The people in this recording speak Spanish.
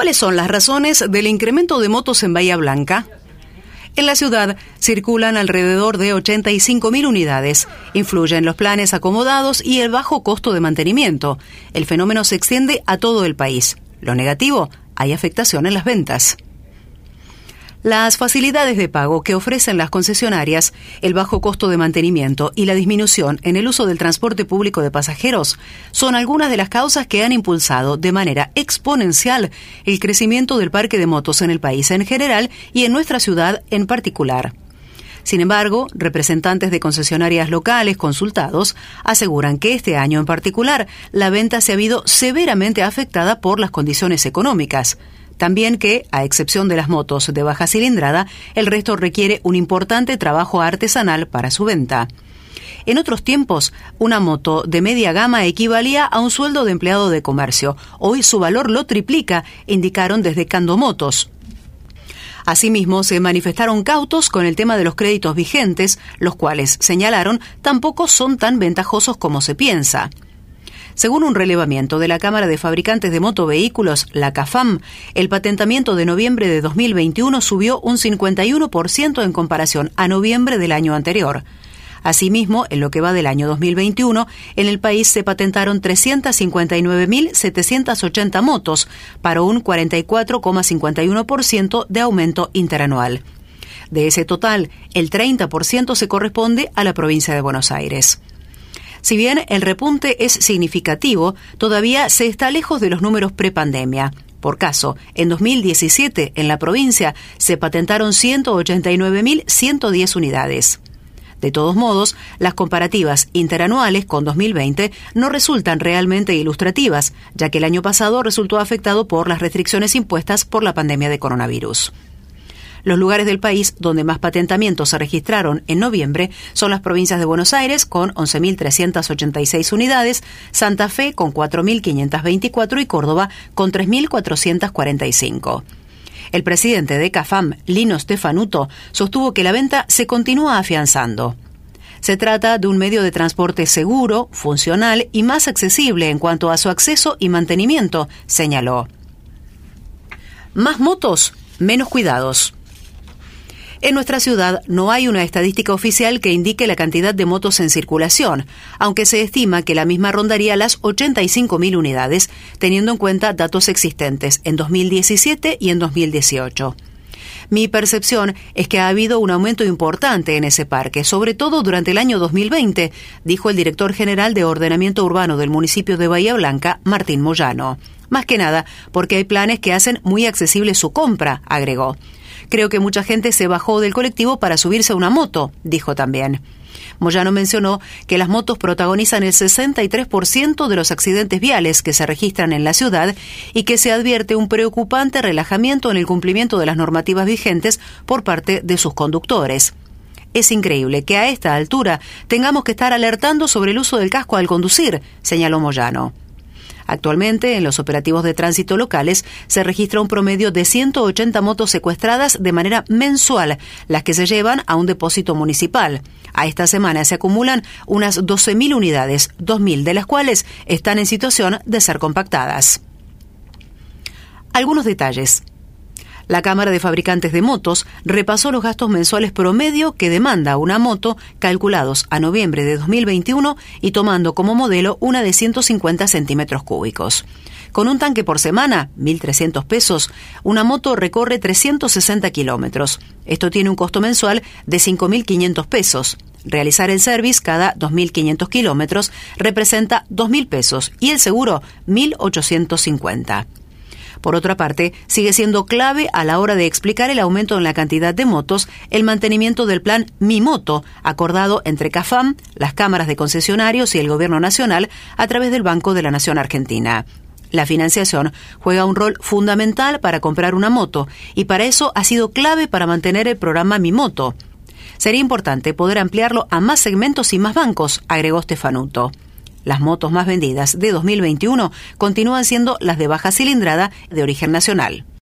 ¿Cuáles son las razones del incremento de motos en Bahía Blanca? En la ciudad circulan alrededor de 85.000 unidades. Influyen los planes acomodados y el bajo costo de mantenimiento. El fenómeno se extiende a todo el país. Lo negativo, hay afectación en las ventas. Las facilidades de pago que ofrecen las concesionarias, el bajo costo de mantenimiento y la disminución en el uso del transporte público de pasajeros son algunas de las causas que han impulsado de manera exponencial el crecimiento del parque de motos en el país en general y en nuestra ciudad en particular. Sin embargo, representantes de concesionarias locales consultados aseguran que este año en particular la venta se ha habido severamente afectada por las condiciones económicas. También que, a excepción de las motos de baja cilindrada, el resto requiere un importante trabajo artesanal para su venta. En otros tiempos, una moto de media gama equivalía a un sueldo de empleado de comercio. Hoy su valor lo triplica, indicaron desde Candomotos. Asimismo, se manifestaron cautos con el tema de los créditos vigentes, los cuales, señalaron, tampoco son tan ventajosos como se piensa. Según un relevamiento de la Cámara de Fabricantes de Motovehículos, la CAFAM, el patentamiento de noviembre de 2021 subió un 51% en comparación a noviembre del año anterior. Asimismo, en lo que va del año 2021, en el país se patentaron 359.780 motos, para un 44,51% de aumento interanual. De ese total, el 30% se corresponde a la provincia de Buenos Aires. Si bien el repunte es significativo, todavía se está lejos de los números prepandemia. Por caso, en 2017 en la provincia se patentaron 189.110 unidades. De todos modos, las comparativas interanuales con 2020 no resultan realmente ilustrativas, ya que el año pasado resultó afectado por las restricciones impuestas por la pandemia de coronavirus. Los lugares del país donde más patentamientos se registraron en noviembre son las provincias de Buenos Aires con 11.386 unidades, Santa Fe con 4.524 y Córdoba con 3.445. El presidente de CAFAM, Lino Stefanuto, sostuvo que la venta se continúa afianzando. Se trata de un medio de transporte seguro, funcional y más accesible en cuanto a su acceso y mantenimiento, señaló. Más motos, menos cuidados. En nuestra ciudad no hay una estadística oficial que indique la cantidad de motos en circulación, aunque se estima que la misma rondaría las 85.000 unidades, teniendo en cuenta datos existentes en 2017 y en 2018. Mi percepción es que ha habido un aumento importante en ese parque, sobre todo durante el año 2020, dijo el director general de Ordenamiento Urbano del municipio de Bahía Blanca, Martín Moyano. Más que nada, porque hay planes que hacen muy accesible su compra, agregó. Creo que mucha gente se bajó del colectivo para subirse a una moto, dijo también. Moyano mencionó que las motos protagonizan el 63% de los accidentes viales que se registran en la ciudad y que se advierte un preocupante relajamiento en el cumplimiento de las normativas vigentes por parte de sus conductores. Es increíble que a esta altura tengamos que estar alertando sobre el uso del casco al conducir, señaló Moyano. Actualmente, en los operativos de tránsito locales, se registra un promedio de 180 motos secuestradas de manera mensual, las que se llevan a un depósito municipal. A esta semana se acumulan unas 12.000 unidades, 2.000 de las cuales están en situación de ser compactadas. Algunos detalles. La Cámara de Fabricantes de Motos repasó los gastos mensuales promedio que demanda una moto calculados a noviembre de 2021 y tomando como modelo una de 150 centímetros cúbicos. Con un tanque por semana, 1.300 pesos, una moto recorre 360 kilómetros. Esto tiene un costo mensual de 5.500 pesos. Realizar el service cada 2.500 kilómetros representa 2.000 pesos y el seguro 1.850. Por otra parte, sigue siendo clave a la hora de explicar el aumento en la cantidad de motos el mantenimiento del plan Mi Moto, acordado entre CAFAM, las cámaras de concesionarios y el Gobierno Nacional a través del Banco de la Nación Argentina. La financiación juega un rol fundamental para comprar una moto y para eso ha sido clave para mantener el programa Mi Moto. Sería importante poder ampliarlo a más segmentos y más bancos, agregó Stefanuto. Las motos más vendidas de 2021 continúan siendo las de baja cilindrada de origen nacional.